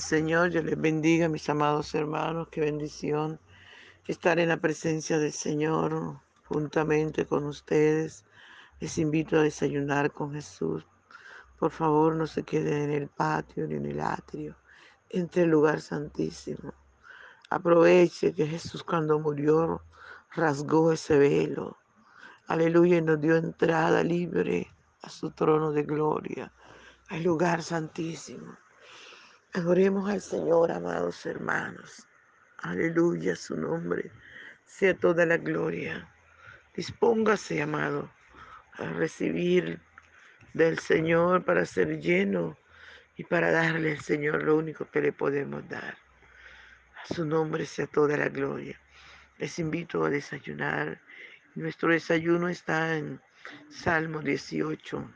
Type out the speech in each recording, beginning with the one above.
Señor, yo les bendiga, mis amados hermanos, qué bendición estar en la presencia del Señor juntamente con ustedes. Les invito a desayunar con Jesús. Por favor, no se queden en el patio ni en el atrio, entre el lugar santísimo. Aproveche que Jesús cuando murió rasgó ese velo. Aleluya, y nos dio entrada libre a su trono de gloria, al lugar santísimo. Adoremos al Señor, amados hermanos. Aleluya, su nombre sea toda la gloria. Dispóngase, amado, a recibir del Señor para ser lleno y para darle al Señor lo único que le podemos dar. A su nombre sea toda la gloria. Les invito a desayunar. Nuestro desayuno está en Salmo 18,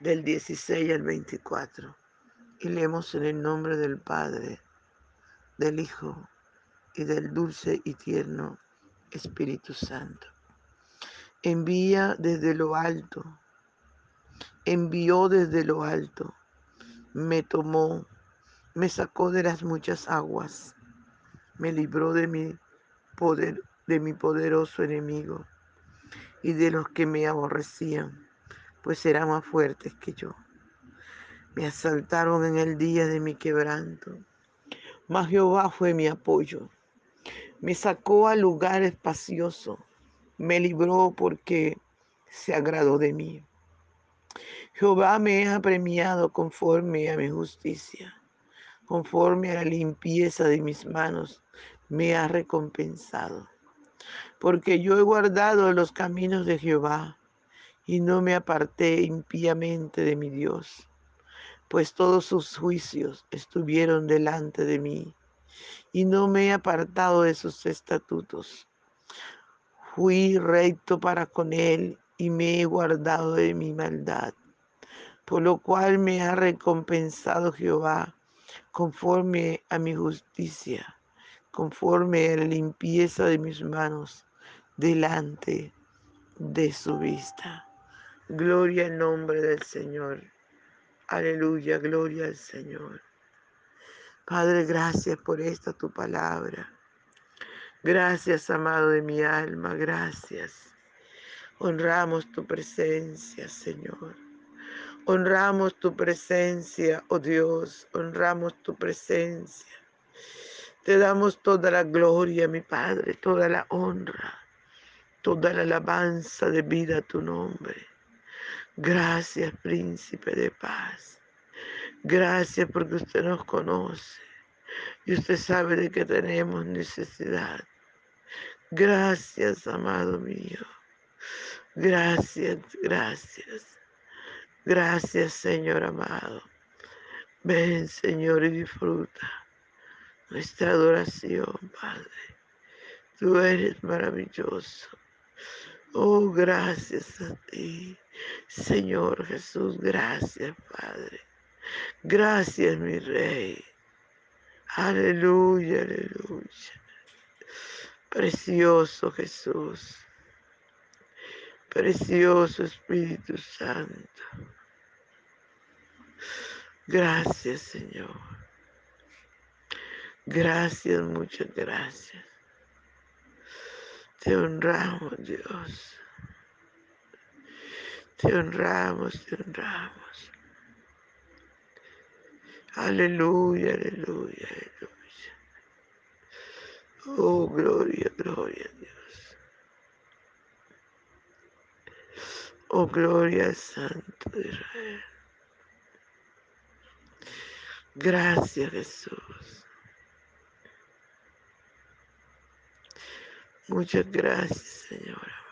del 16 al 24. Y leemos en el nombre del Padre, del Hijo y del dulce y tierno Espíritu Santo. Envía desde lo alto, envió desde lo alto, me tomó, me sacó de las muchas aguas, me libró de mi poder, de mi poderoso enemigo y de los que me aborrecían, pues eran más fuertes que yo. Me asaltaron en el día de mi quebranto, mas Jehová fue mi apoyo me sacó al lugar espacioso, me libró porque se agradó de mí. Jehová me ha premiado conforme a mi justicia, conforme a la limpieza de mis manos, me ha recompensado. Porque yo he guardado los caminos de Jehová y no me aparté impíamente de mi Dios, pues todos sus juicios estuvieron delante de mí y no me he apartado de sus estatutos. Fui recto para con él y me he guardado de mi maldad, por lo cual me ha recompensado Jehová conforme a mi justicia, conforme a la limpieza de mis manos delante de su vista. Gloria al nombre del Señor. Aleluya, gloria al Señor. Padre, gracias por esta tu palabra. Gracias, amado de mi alma, gracias. Honramos tu presencia, Señor. Honramos tu presencia, oh Dios, honramos tu presencia. Te damos toda la gloria, mi Padre, toda la honra, toda la alabanza de vida a tu nombre. Gracias, príncipe de paz. Gracias porque usted nos conoce y usted sabe de que tenemos necesidad. Gracias, amado mío. Gracias, gracias. Gracias, Señor amado. Ven, Señor, y disfruta nuestra adoración, Padre. Tú eres maravilloso. Oh, gracias a ti, Señor Jesús. Gracias, Padre. Gracias, mi rey. Aleluya, aleluya. Precioso Jesús. Precioso Espíritu Santo. Gracias, Señor. Gracias, muchas gracias. Te honramos, Dios. Te honramos, te honramos. Aleluya, aleluya, aleluya. Oh, gloria, gloria Dios. Oh, gloria Santo de Israel. Gracias, Jesús. Muchas gracias, Señor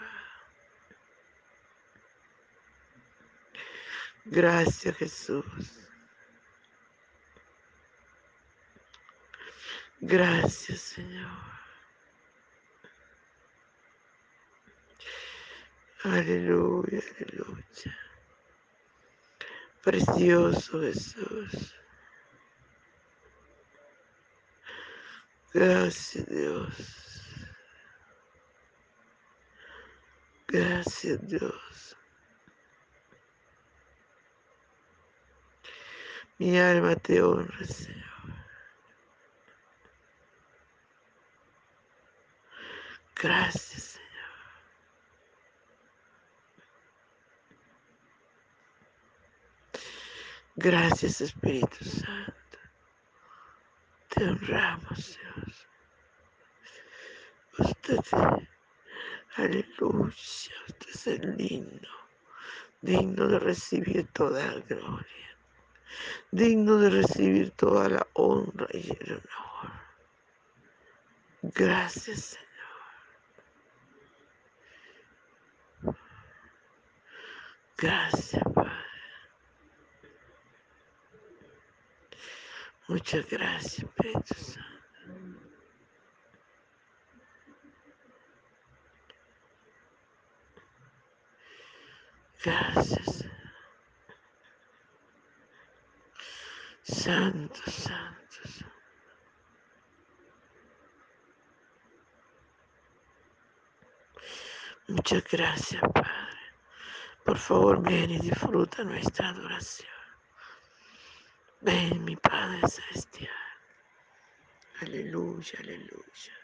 Gracias, Jesús. Gracias, Señor. Aleluya, aleluya. Precioso Jesús. Gracias, Dios. Gracias, Dios. Mi alma te honra, Señor. Gracias, Señor. Gracias, Espíritu Santo. Te honramos, Dios. Usted, aleluya, usted es el lindo, digno de recibir toda la gloria, digno de recibir toda la honra y el honor. Gracias, Señor. Gracias, Padre. Muchas gracias, Espíritu Santo. Gracias. Santo, santo, santo. Muchas gracias, Padre. Por favor, ven y disfruta nuestra adoración. Ven, mi Padre Celestial. Aleluya, aleluya.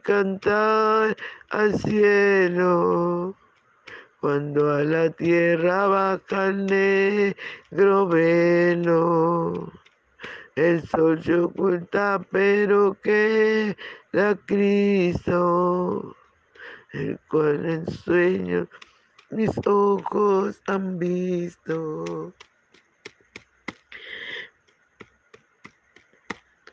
cantar al cielo, cuando a la tierra baja el negro velo. El sol se oculta, pero que la Cristo, el cual en sueño mis ojos han visto.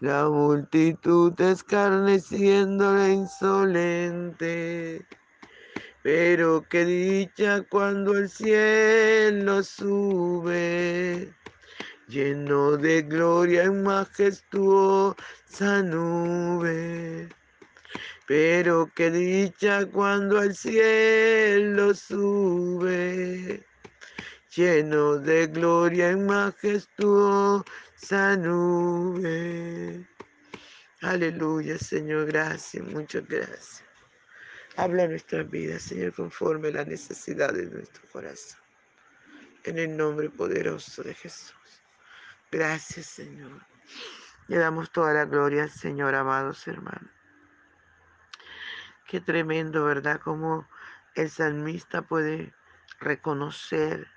la multitud escarneciéndole insolente. Pero qué dicha cuando el cielo sube, lleno de gloria en majestuosa nube. Pero qué dicha cuando el cielo sube, lleno de gloria en majestuosa nube. Aleluya, Señor, gracias, muchas gracias. Habla nuestras vidas, Señor, conforme la necesidad de nuestro corazón. En el nombre poderoso de Jesús. Gracias, Señor. Le damos toda la gloria al Señor, amados hermanos. Qué tremendo, ¿verdad? Como el salmista puede reconocer,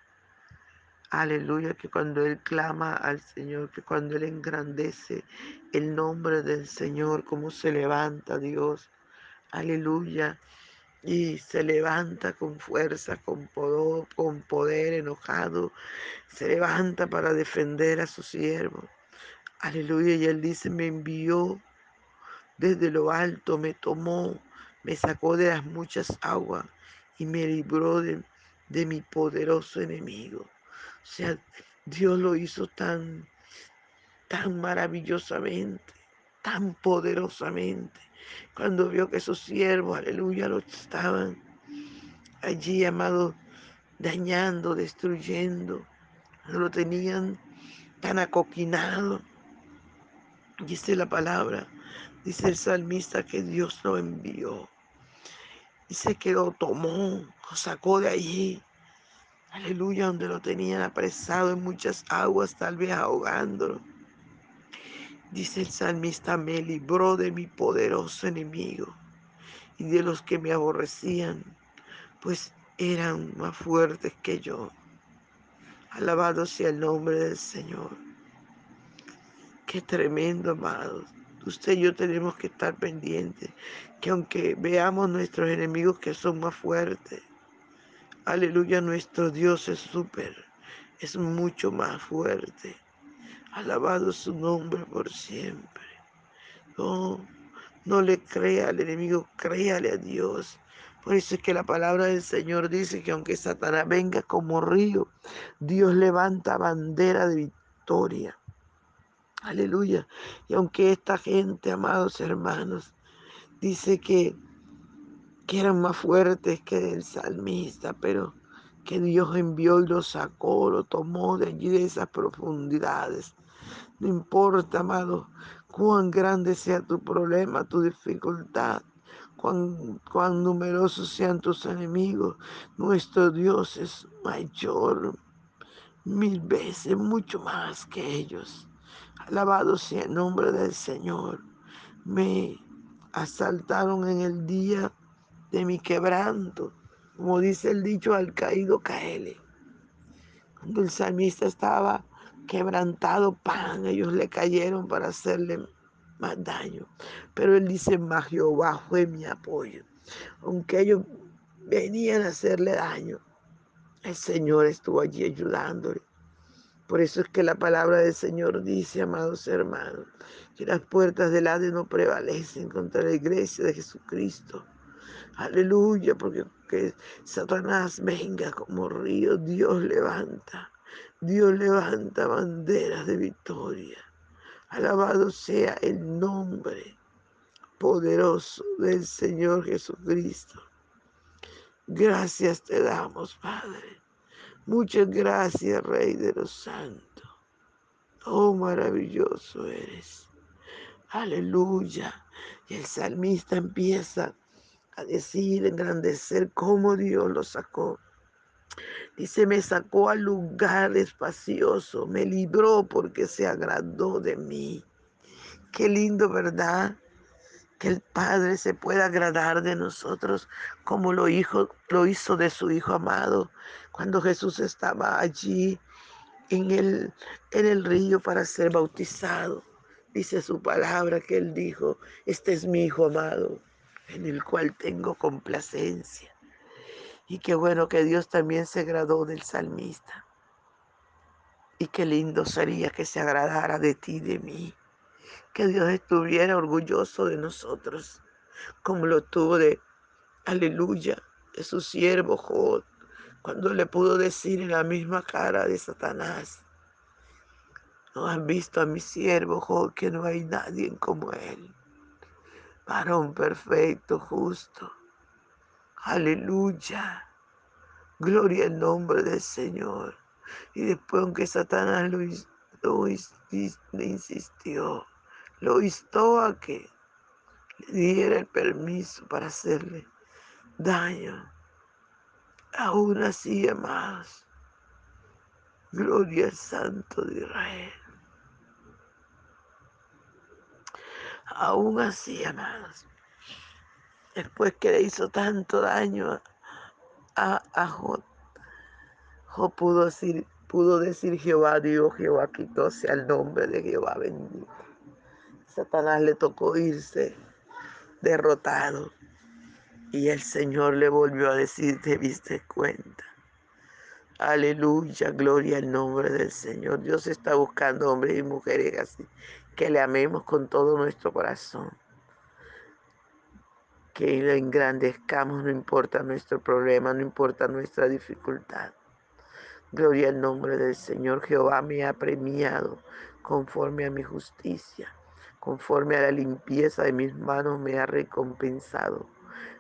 aleluya, que cuando él clama al Señor, que cuando él engrandece el nombre del Señor, cómo se levanta Dios, aleluya, y se levanta con fuerza, con poder, con poder enojado, se levanta para defender a su siervo. Aleluya, y él dice, me envió desde lo alto, me tomó, me sacó de las muchas aguas y me libró de, de mi poderoso enemigo. O sea, Dios lo hizo tan, tan maravillosamente, tan poderosamente, cuando vio que sus siervos, aleluya, lo estaban allí, amado, dañando, destruyendo, lo tenían tan acoquinado. Dice la palabra, dice el salmista que Dios lo envió. Dice que lo tomó, lo sacó de allí. Aleluya, donde lo tenían apresado en muchas aguas, tal vez ahogándolo. Dice el salmista, me libró de mi poderoso enemigo y de los que me aborrecían, pues eran más fuertes que yo. Alabado sea el nombre del Señor. Qué tremendo, amados. Usted y yo tenemos que estar pendientes, que aunque veamos nuestros enemigos que son más fuertes, aleluya, nuestro Dios es súper, es mucho más fuerte. Alabado su nombre por siempre. No, no le crea al enemigo, créale a Dios. Por eso es que la palabra del Señor dice que aunque Satanás venga como río, Dios levanta bandera de victoria. Aleluya. Y aunque esta gente, amados hermanos, dice que, que eran más fuertes que el salmista, pero que Dios envió y lo sacó, lo tomó de allí, de esas profundidades. No importa, amado, cuán grande sea tu problema, tu dificultad, cuán, cuán numerosos sean tus enemigos. Nuestro Dios es mayor, mil veces, mucho más que ellos. Alabado sea el nombre del Señor. Me asaltaron en el día de mi quebranto. Como dice el dicho, al caído caele. Cuando el salmista estaba quebrantado, pan, ellos le cayeron para hacerle más daño. Pero él dice, más Jehová fue mi apoyo. Aunque ellos venían a hacerle daño, el Señor estuvo allí ayudándole. Por eso es que la palabra del Señor dice, amados hermanos, que las puertas del Hades no prevalecen contra la iglesia de Jesucristo. Aleluya, porque que Satanás venga como río, Dios levanta, Dios levanta banderas de victoria. Alabado sea el nombre poderoso del Señor Jesucristo. Gracias te damos, Padre. Muchas gracias, Rey de los Santos. Oh, maravilloso eres. Aleluya. Y el salmista empieza decir, engrandecer cómo Dios lo sacó. Dice, me sacó al lugar espacioso, me libró porque se agradó de mí. Qué lindo, ¿verdad? que el Padre se pueda agradar de nosotros como lo, hizo, lo hizo de su Hijo amado cuando Jesús estaba allí en el, en el río para ser bautizado. Dice su palabra que él dijo, este es mi Hijo amado, en el cual tengo complacencia. Y qué bueno que Dios también se agradó del salmista. Y qué lindo sería que se agradara de ti, de mí que Dios estuviera orgulloso de nosotros, como lo tuvo de, aleluya, de su siervo Job, cuando le pudo decir en la misma cara de Satanás, no han visto a mi siervo Job que no hay nadie como él, varón perfecto, justo, aleluya, gloria al nombre del Señor. Y después, aunque Satanás lo, insistió, lo instó a que le diera el permiso para hacerle daño. Aún así, amados, gloria al Santo de Israel. Aún así, amados, después que le hizo tanto daño a, a Jod, pudo decir, pudo decir Jehová Dios, Jehová quitó sea el nombre de Jehová bendito. Satanás le tocó irse derrotado. Y el Señor le volvió a decir, te viste cuenta. Aleluya, gloria al nombre del Señor. Dios está buscando hombres y mujeres así, que le amemos con todo nuestro corazón. Que le engrandezcamos, no importa nuestro problema, no importa nuestra dificultad. Gloria al nombre del Señor. Jehová me ha premiado conforme a mi justicia, conforme a la limpieza de mis manos me ha recompensado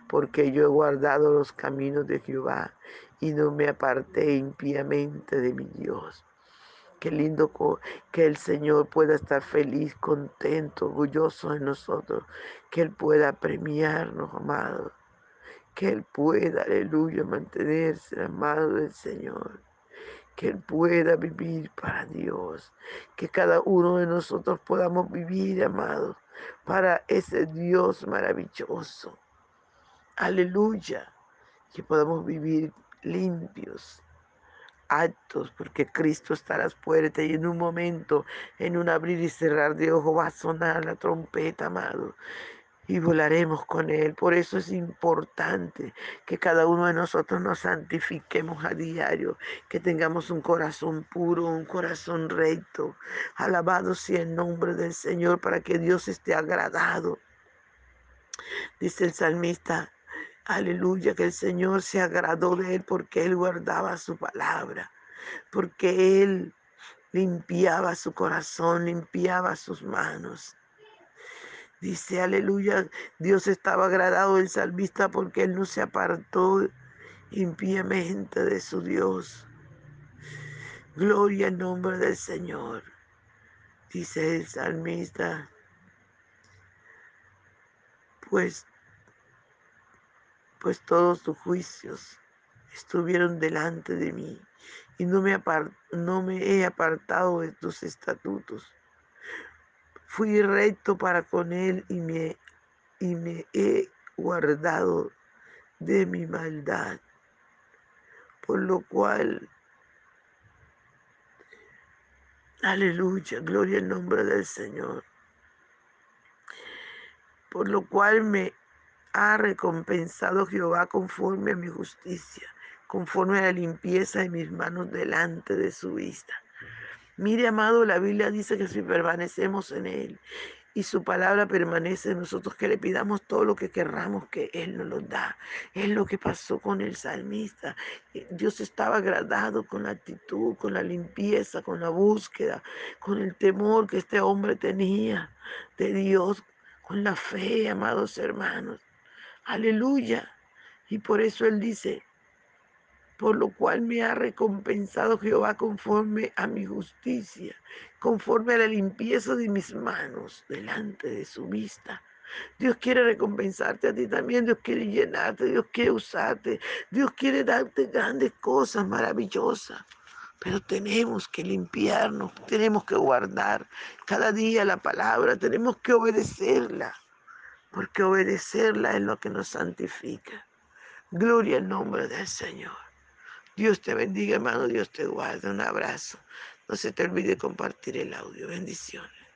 porque yo he guardado los caminos de Jehová y no me aparté impíamente de mi Dios. Qué lindo que el Señor pueda estar feliz, contento, orgulloso de nosotros, que Él pueda premiarnos, amado, que Él pueda, aleluya, mantenerse amado del Señor, que Él pueda vivir para Dios, que cada uno de nosotros podamos vivir, amado, para ese Dios maravilloso. Aleluya. Que podamos vivir limpios, actos, porque Cristo está a las puertas y en un momento, en un abrir y cerrar de ojos, va a sonar la trompeta, amado. Y volaremos con Él. Por eso es importante que cada uno de nosotros nos santifiquemos a diario, que tengamos un corazón puro, un corazón recto. Alabado sea el nombre del Señor para que Dios esté agradado. Dice el salmista, Aleluya, que el Señor se agradó de él porque él guardaba su palabra, porque él limpiaba su corazón, limpiaba sus manos. Dice, aleluya, Dios estaba agradado del salmista porque él no se apartó impíamente de su Dios. Gloria al nombre del Señor. Dice el salmista, pues pues todos tus juicios estuvieron delante de mí y no me, he apartado de tus estatutos. Fui recto para con él y me, y me he guardado de mi maldad, por lo cual, aleluya, gloria al nombre del Señor, por lo cual me ha recompensado Jehová conforme a mi justicia, conforme a la limpieza de mis manos delante de su vista. Mire, amado, la Biblia dice que si permanecemos en Él y su palabra permanece en nosotros, que le pidamos todo lo que querramos, que Él nos lo da. Es lo que pasó con el salmista. Eh, Dios estaba agradado con la actitud, con la limpieza, con la búsqueda, con el temor que este hombre tenía de Dios, con la fe, amados hermanos. Aleluya. Y por eso Él dice, por lo cual me ha recompensado Jehová conforme a mi justicia, conforme a la limpieza de mis manos delante de su vista. Dios quiere recompensarte a ti también, Dios quiere llenarte, Dios quiere usarte, Dios quiere darte grandes cosas maravillosas. Pero tenemos que limpiarnos, tenemos que guardar cada día la palabra, tenemos que obedecerla porque obedecerla es lo que nos santifica. Gloria al nombre del Señor. Dios te bendiga, hermano, Dios te guarde. Un abrazo. No se te olvide compartir el audio. Bendiciones.